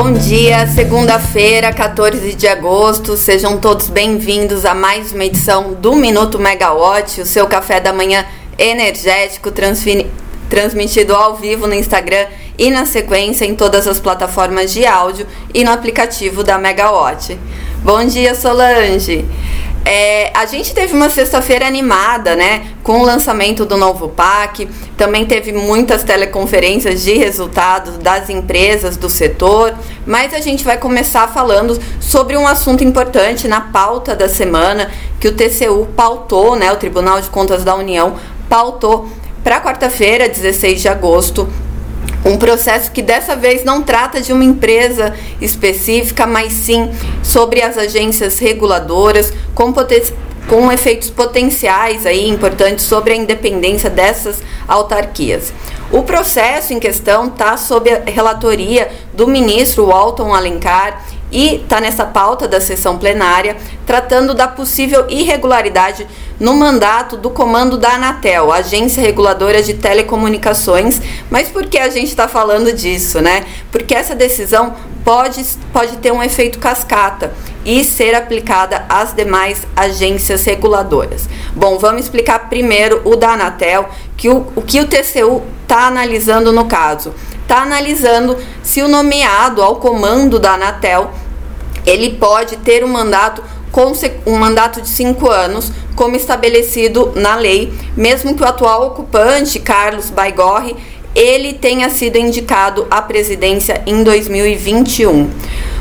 Bom dia, segunda-feira, 14 de agosto. Sejam todos bem-vindos a mais uma edição do Minuto Megawatt, o seu café da manhã energético transmitido ao vivo no Instagram e na sequência em todas as plataformas de áudio e no aplicativo da Megawatt. Bom dia, Solange. É, a gente teve uma sexta-feira animada, né? Com o lançamento do novo PAC. Também teve muitas teleconferências de resultados das empresas do setor. Mas a gente vai começar falando sobre um assunto importante na pauta da semana que o TCU pautou, né? O Tribunal de Contas da União pautou para quarta-feira, 16 de agosto, um processo que dessa vez não trata de uma empresa específica, mas sim sobre as agências reguladoras com, com efeitos potenciais aí importantes sobre a independência dessas autarquias. O processo em questão está sob a relatoria do ministro Walton Alencar e está nessa pauta da sessão plenária, tratando da possível irregularidade no mandato do comando da Anatel, Agência Reguladora de Telecomunicações. Mas por que a gente está falando disso, né? Porque essa decisão pode, pode ter um efeito cascata e ser aplicada às demais agências reguladoras. Bom, vamos explicar primeiro o da Anatel, que o, o que o TCU está analisando no caso está analisando se o nomeado ao comando da Anatel ele pode ter um mandato um mandato de cinco anos, como estabelecido na lei, mesmo que o atual ocupante, Carlos Baigorre, ele tenha sido indicado à presidência em 2021.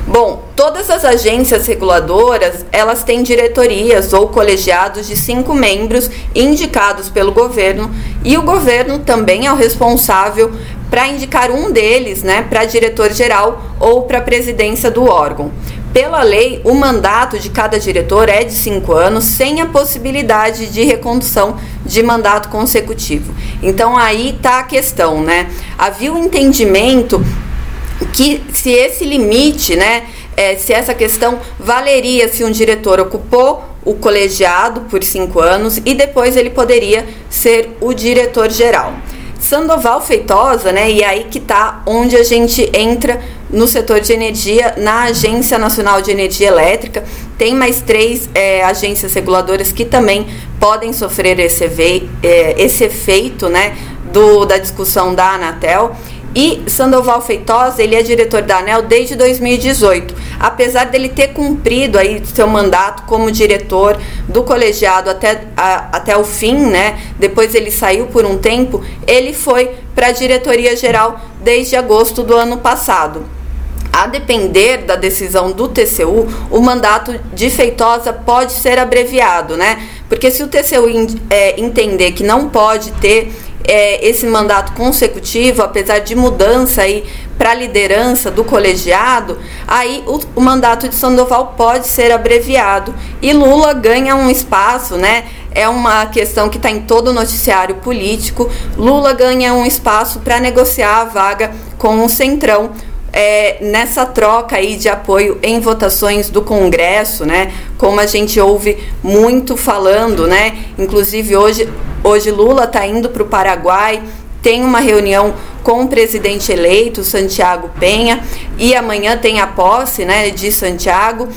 Bom, todas as agências reguladoras, elas têm diretorias ou colegiados de cinco membros indicados pelo governo e o governo também é o responsável para indicar um deles né, para diretor-geral ou para presidência do órgão. Pela lei, o mandato de cada diretor é de cinco anos, sem a possibilidade de recondução de mandato consecutivo. Então aí está a questão, né? Havia o um entendimento que se esse limite, né, é, se essa questão valeria se um diretor ocupou o colegiado por cinco anos e depois ele poderia ser o diretor geral. Sandoval Feitosa, né? E aí que tá onde a gente entra no setor de energia, na Agência Nacional de Energia Elétrica. Tem mais três é, agências reguladoras que também podem sofrer esse, é, esse efeito, né? Do, da discussão da Anatel. E Sandoval Feitosa, ele é diretor da ANEL desde 2018. Apesar dele ter cumprido aí seu mandato como diretor do colegiado até, a, até o fim, né? Depois ele saiu por um tempo, ele foi para a diretoria geral desde agosto do ano passado. A depender da decisão do TCU, o mandato de Feitosa pode ser abreviado, né? Porque se o TCU é, entender que não pode ter é, esse mandato consecutivo, apesar de mudança aí para a liderança do colegiado, aí o, o, mandato de Sandoval pode ser abreviado e Lula ganha um espaço, né? É uma questão que está em todo o noticiário político. Lula ganha um espaço para negociar a vaga com o Centrão. É, nessa troca aí de apoio em votações do Congresso, né? Como a gente ouve muito falando, né? Inclusive hoje Hoje Lula está indo para o Paraguai, tem uma reunião com o presidente eleito, Santiago Penha, e amanhã tem a posse né, de Santiago.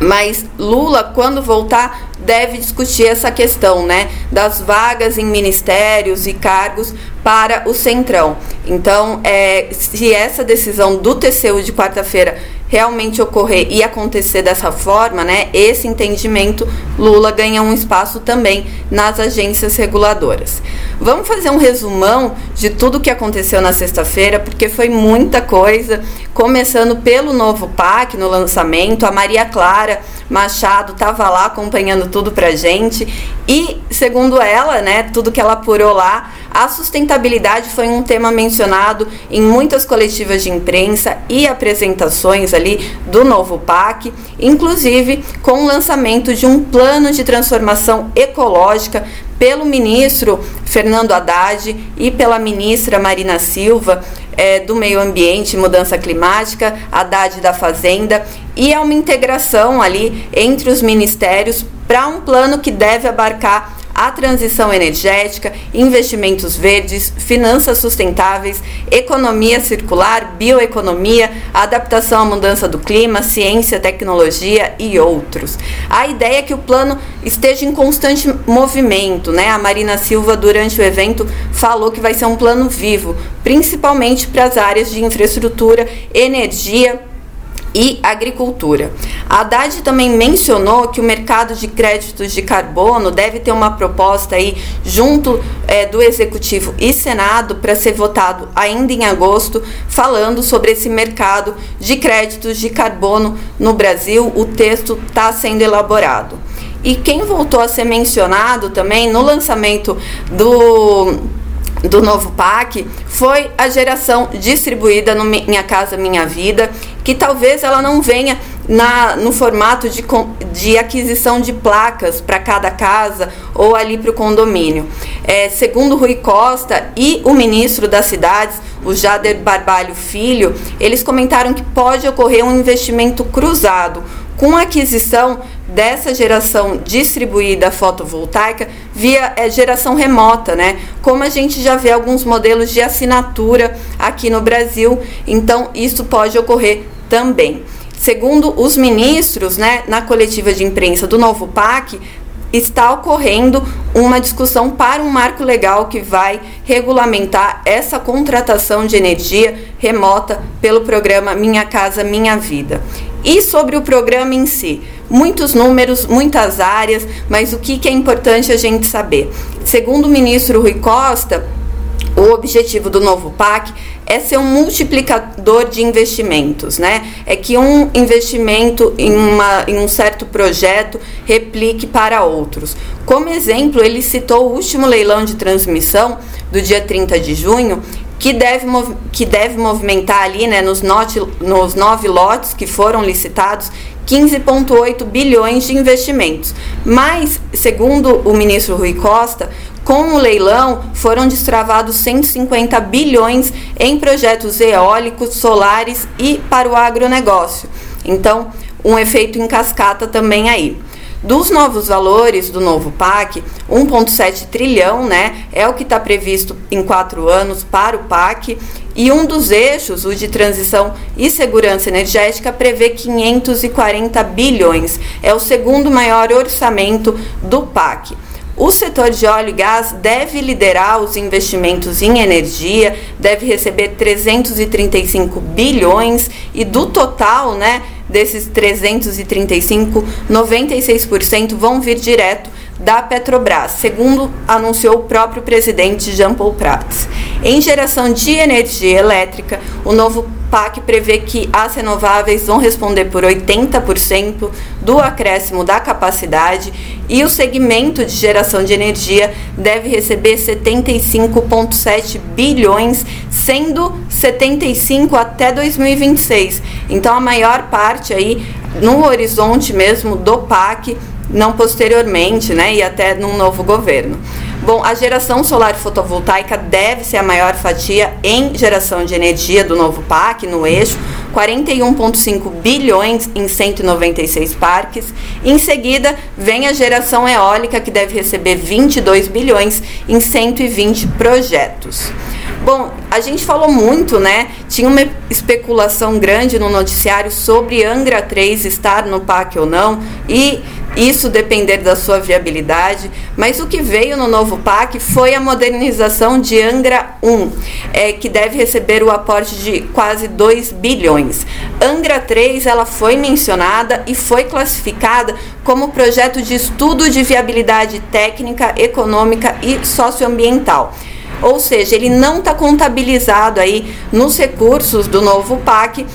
Mas Lula, quando voltar, deve discutir essa questão, né, das vagas em ministérios e cargos para o Centrão. Então, é, se essa decisão do TCU de quarta-feira realmente ocorrer e acontecer dessa forma, né, esse entendimento, Lula ganha um espaço também nas agências reguladoras. Vamos fazer um resumão de tudo o que aconteceu na sexta-feira, porque foi muita coisa, começando pelo novo PAC no lançamento, a Maria Clara Machado estava lá acompanhando tudo pra gente e, segundo ela, né, tudo que ela apurou lá, a sustentabilidade foi um tema mencionado em muitas coletivas de imprensa e apresentações ali do novo PAC, inclusive com o lançamento de um plano de transformação ecológica pelo ministro Fernando Haddad e pela ministra Marina Silva é, do Meio Ambiente e Mudança Climática, Haddad da Fazenda, e é uma integração ali entre os ministérios para um plano que deve abarcar a transição energética, investimentos verdes, finanças sustentáveis, economia circular, bioeconomia, adaptação à mudança do clima, ciência, tecnologia e outros. A ideia é que o plano esteja em constante movimento, né? A Marina Silva durante o evento falou que vai ser um plano vivo, principalmente para as áreas de infraestrutura, energia, e agricultura. A Haddad também mencionou que o mercado de créditos de carbono deve ter uma proposta aí junto é, do Executivo e Senado para ser votado ainda em agosto, falando sobre esse mercado de créditos de carbono no Brasil. O texto está sendo elaborado. E quem voltou a ser mencionado também no lançamento do do novo PAC foi a geração distribuída no Minha Casa Minha Vida, que talvez ela não venha na, no formato de, de aquisição de placas para cada casa ou ali para o condomínio. É, segundo Rui Costa e o ministro das cidades, o Jader Barbalho Filho, eles comentaram que pode ocorrer um investimento cruzado com a aquisição dessa geração distribuída fotovoltaica via é, geração remota, né? Como a gente já vê alguns modelos de assinatura aqui no Brasil, então isso pode ocorrer também. Segundo os ministros, né, na coletiva de imprensa do novo PAC, está ocorrendo uma discussão para um marco legal que vai regulamentar essa contratação de energia remota pelo programa Minha Casa Minha Vida. E sobre o programa em si, muitos números, muitas áreas, mas o que, que é importante a gente saber? Segundo o ministro Rui Costa, o objetivo do novo PAC é ser um multiplicador de investimentos, né? É que um investimento em, uma, em um certo projeto replique para outros. Como exemplo, ele citou o último leilão de transmissão do dia 30 de junho, que deve, que deve movimentar ali, né, nos, nos nove lotes que foram licitados, 15,8 bilhões de investimentos. Mas, segundo o ministro Rui Costa, com o leilão foram destravados 150 bilhões em projetos eólicos, solares e para o agronegócio. Então, um efeito em cascata também aí. Dos novos valores do novo PAC, 1,7 trilhão né, é o que está previsto em quatro anos para o PAC, e um dos eixos, o de transição e segurança energética, prevê 540 bilhões. É o segundo maior orçamento do PAC. O setor de óleo e gás deve liderar os investimentos em energia, deve receber 335 bilhões e do total, né, desses 335, 96% vão vir direto da Petrobras, segundo anunciou o próprio presidente Jean Paul Prats. Em geração de energia elétrica, o novo PAC prevê que as renováveis vão responder por 80% do acréscimo da capacidade e o segmento de geração de energia deve receber 75,7 bilhões, sendo 75 até 2026. Então a maior parte aí no horizonte mesmo do PAC não posteriormente, né, e até num novo governo. Bom, a geração solar fotovoltaica deve ser a maior fatia em geração de energia do novo PAC, no eixo, 41,5 bilhões em 196 parques. Em seguida, vem a geração eólica, que deve receber 22 bilhões em 120 projetos. Bom, a gente falou muito, né? Tinha uma especulação grande no noticiário sobre Angra 3 estar no PAC ou não, e isso depender da sua viabilidade, mas o que veio no novo PAC foi a modernização de Angra 1, é, que deve receber o aporte de quase 2 bilhões. Angra 3 ela foi mencionada e foi classificada como projeto de estudo de viabilidade técnica, econômica e socioambiental. Ou seja, ele não está contabilizado aí nos recursos do novo PAC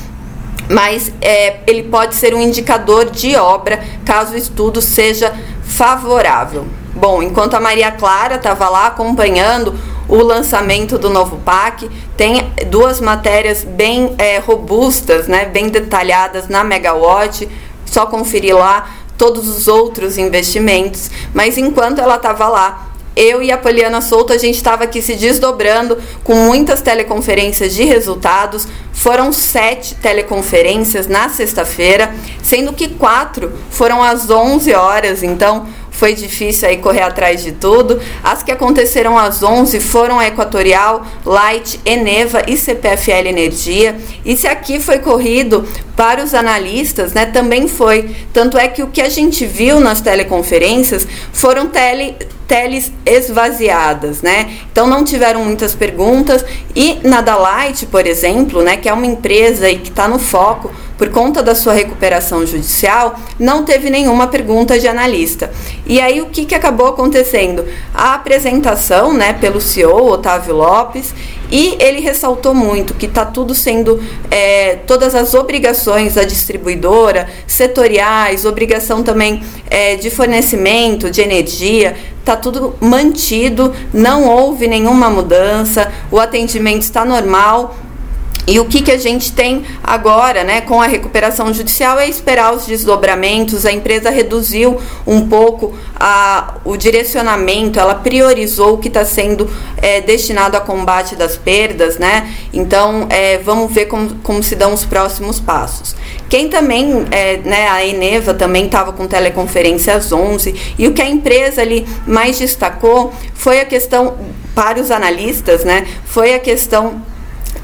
mas é, ele pode ser um indicador de obra caso o estudo seja favorável. Bom, enquanto a Maria Clara estava lá acompanhando o lançamento do novo PAC, tem duas matérias bem é, robustas, né, bem detalhadas na Megawatt, só conferir lá todos os outros investimentos, mas enquanto ela estava lá eu e a Poliana Souto, a gente estava aqui se desdobrando com muitas teleconferências de resultados. Foram sete teleconferências na sexta-feira, sendo que quatro foram às 11 horas. Então, foi difícil aí correr atrás de tudo. As que aconteceram às 11 foram a Equatorial, Light, Eneva e CPFL Energia. E se aqui foi corrido para os analistas, né, também foi. Tanto é que o que a gente viu nas teleconferências foram tele teles esvaziadas, né? Então não tiveram muitas perguntas e na Light, por exemplo, né, que é uma empresa e que está no foco por conta da sua recuperação judicial, não teve nenhuma pergunta de analista. E aí o que, que acabou acontecendo? A apresentação, né, pelo CEO Otávio Lopes e ele ressaltou muito que está tudo sendo, é, todas as obrigações da distribuidora, setoriais, obrigação também é, de fornecimento de energia, está tudo mantido, não houve nenhuma mudança, o atendimento está normal e o que, que a gente tem agora, né, com a recuperação judicial, é esperar os desdobramentos. A empresa reduziu um pouco a, o direcionamento, ela priorizou o que está sendo é, destinado a combate das perdas, né? Então, é, vamos ver como, como se dão os próximos passos. Quem também, é, né, a Eneva também estava com teleconferência às 11, e o que a empresa ali mais destacou foi a questão, para os analistas, né, foi a questão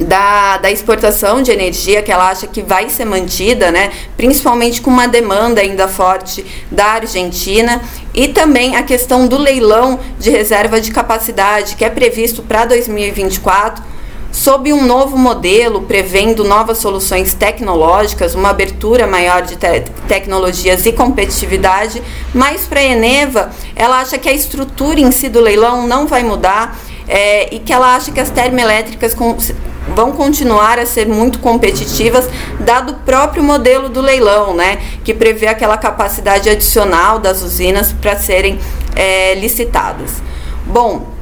da, da exportação de energia que ela acha que vai ser mantida, né, principalmente com uma demanda ainda forte da Argentina. E também a questão do leilão de reserva de capacidade que é previsto para 2024 sob um novo modelo, prevendo novas soluções tecnológicas, uma abertura maior de te tecnologias e competitividade, mas para a Eneva, ela acha que a estrutura em si do leilão não vai mudar é, e que ela acha que as termoelétricas vão continuar a ser muito competitivas, dado o próprio modelo do leilão, né, que prevê aquela capacidade adicional das usinas para serem é, licitadas. Bom,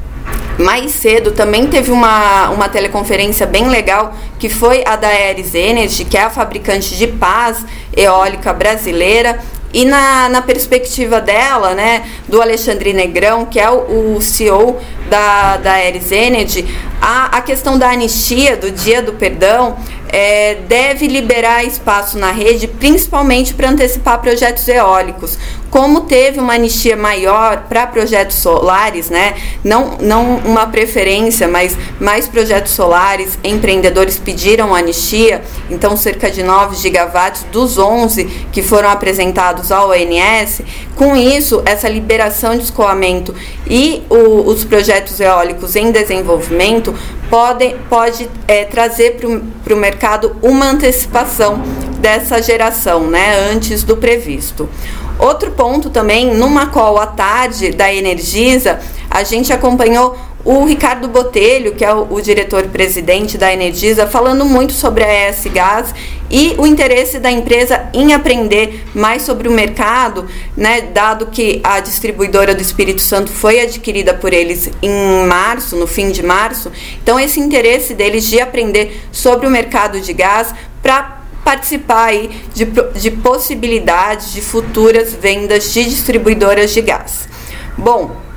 mais cedo também teve uma, uma teleconferência bem legal que foi a da Aeres Energy, que é a fabricante de paz eólica brasileira, e na, na perspectiva dela, né, do Alexandre Negrão, que é o, o CEO da, da Aeres Energy, a, a questão da anistia, do dia do perdão, é, deve liberar espaço na rede, principalmente para antecipar projetos eólicos. Como teve uma anistia maior para projetos solares, né? Não, não uma preferência, mas mais projetos solares, empreendedores pediram anistia, então cerca de 9 gigawatts dos 11 que foram apresentados ao ONS. Com isso, essa liberação de escoamento e o, os projetos eólicos em desenvolvimento podem, pode é, trazer para o mercado uma antecipação dessa geração, né, antes do previsto. Outro ponto também, numa call à tarde da Energisa, a gente acompanhou o Ricardo Botelho, que é o, o diretor-presidente da Energisa, falando muito sobre a ES Gás e o interesse da empresa em aprender mais sobre o mercado, né, dado que a distribuidora do Espírito Santo foi adquirida por eles em março, no fim de março. Então, esse interesse deles de aprender sobre o mercado de gás para participar aí de, de possibilidades de futuras vendas de distribuidoras de gás. Bom,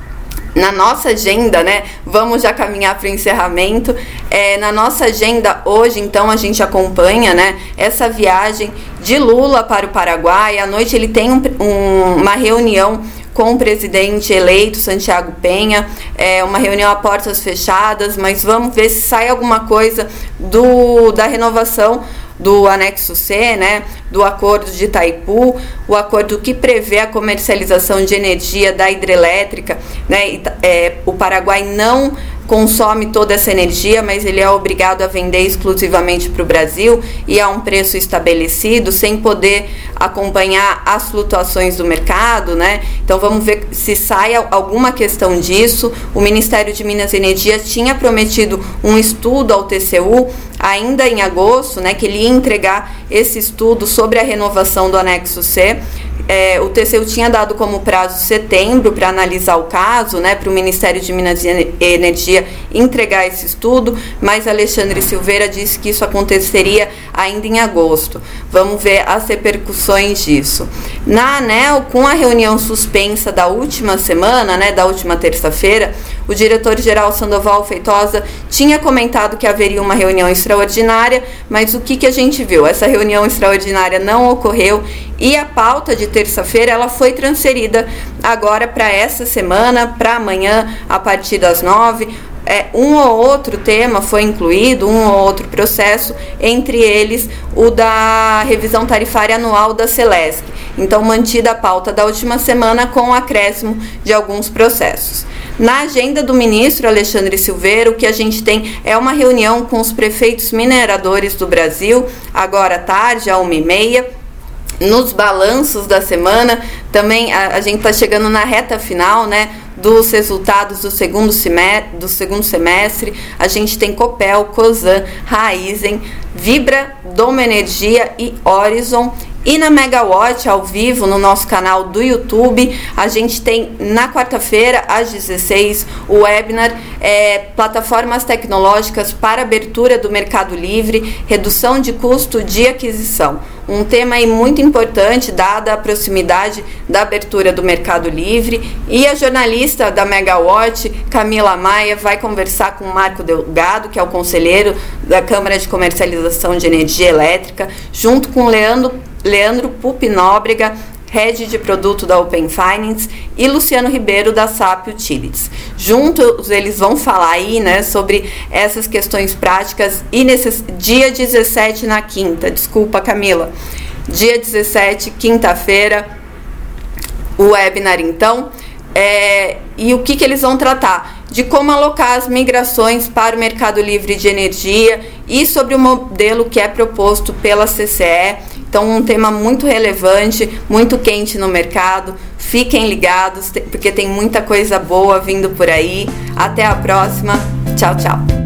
na nossa agenda, né? Vamos já caminhar para o encerramento. É, na nossa agenda hoje, então, a gente acompanha, né? Essa viagem de Lula para o Paraguai. À noite ele tem um, um, uma reunião com o presidente eleito Santiago Penha, é uma reunião a portas fechadas, mas vamos ver se sai alguma coisa do da renovação do anexo C, né, do acordo de Itaipu, o acordo que prevê a comercialização de energia da hidrelétrica, né, é, o Paraguai não consome toda essa energia, mas ele é obrigado a vender exclusivamente para o Brasil e a um preço estabelecido, sem poder acompanhar as flutuações do mercado, né? Então vamos ver se sai alguma questão disso. O Ministério de Minas e Energia tinha prometido um estudo ao TCU ainda em agosto, né, que ele ia entregar esse estudo sobre a renovação do anexo C. É, o TCU tinha dado como prazo setembro para analisar o caso, né, para o Ministério de Minas e Energia entregar esse estudo, mas Alexandre Silveira disse que isso aconteceria ainda em agosto. Vamos ver as repercussões disso. Na ANEL, com a reunião suspensa da última semana, né, da última terça-feira, o diretor-geral Sandoval Feitosa tinha comentado que haveria uma reunião extraordinária, mas o que, que a gente viu? Essa reunião extraordinária não ocorreu e a pauta de terça-feira ela foi transferida agora para essa semana, para amanhã, a partir das nove é, um ou outro tema foi incluído, um ou outro processo, entre eles o da revisão tarifária anual da Celesc. Então, mantida a pauta da última semana com o acréscimo de alguns processos. Na agenda do ministro Alexandre Silveira, o que a gente tem é uma reunião com os prefeitos mineradores do Brasil, agora à tarde, às 1h30 nos balanços da semana, também a, a gente está chegando na reta final, né? Dos resultados do segundo, semestre, do segundo semestre, a gente tem Copel, Cosan, Raizen, Vibra, Doma Energia e Horizon. E na Megawatt, ao vivo, no nosso canal do YouTube, a gente tem na quarta-feira, às 16, o webinar é, Plataformas Tecnológicas para Abertura do Mercado Livre, Redução de Custo de Aquisição um tema aí muito importante, dada a proximidade da abertura do Mercado Livre. E a jornalista da Megawatt, Camila Maia, vai conversar com o Marco Delgado, que é o conselheiro da Câmara de Comercialização de Energia Elétrica, junto com Leandro, Leandro Pupi Nóbrega, head de produto da Open Finance, e Luciano Ribeiro da SAP Utilities. Juntos eles vão falar aí, né, sobre essas questões práticas e nesse dia 17 na quinta, desculpa Camila, dia 17, quinta-feira, o webinar então, é, e o que, que eles vão tratar? De como alocar as migrações para o mercado livre de energia e sobre o modelo que é proposto pela CCE então, um tema muito relevante, muito quente no mercado. Fiquem ligados, porque tem muita coisa boa vindo por aí. Até a próxima. Tchau, tchau.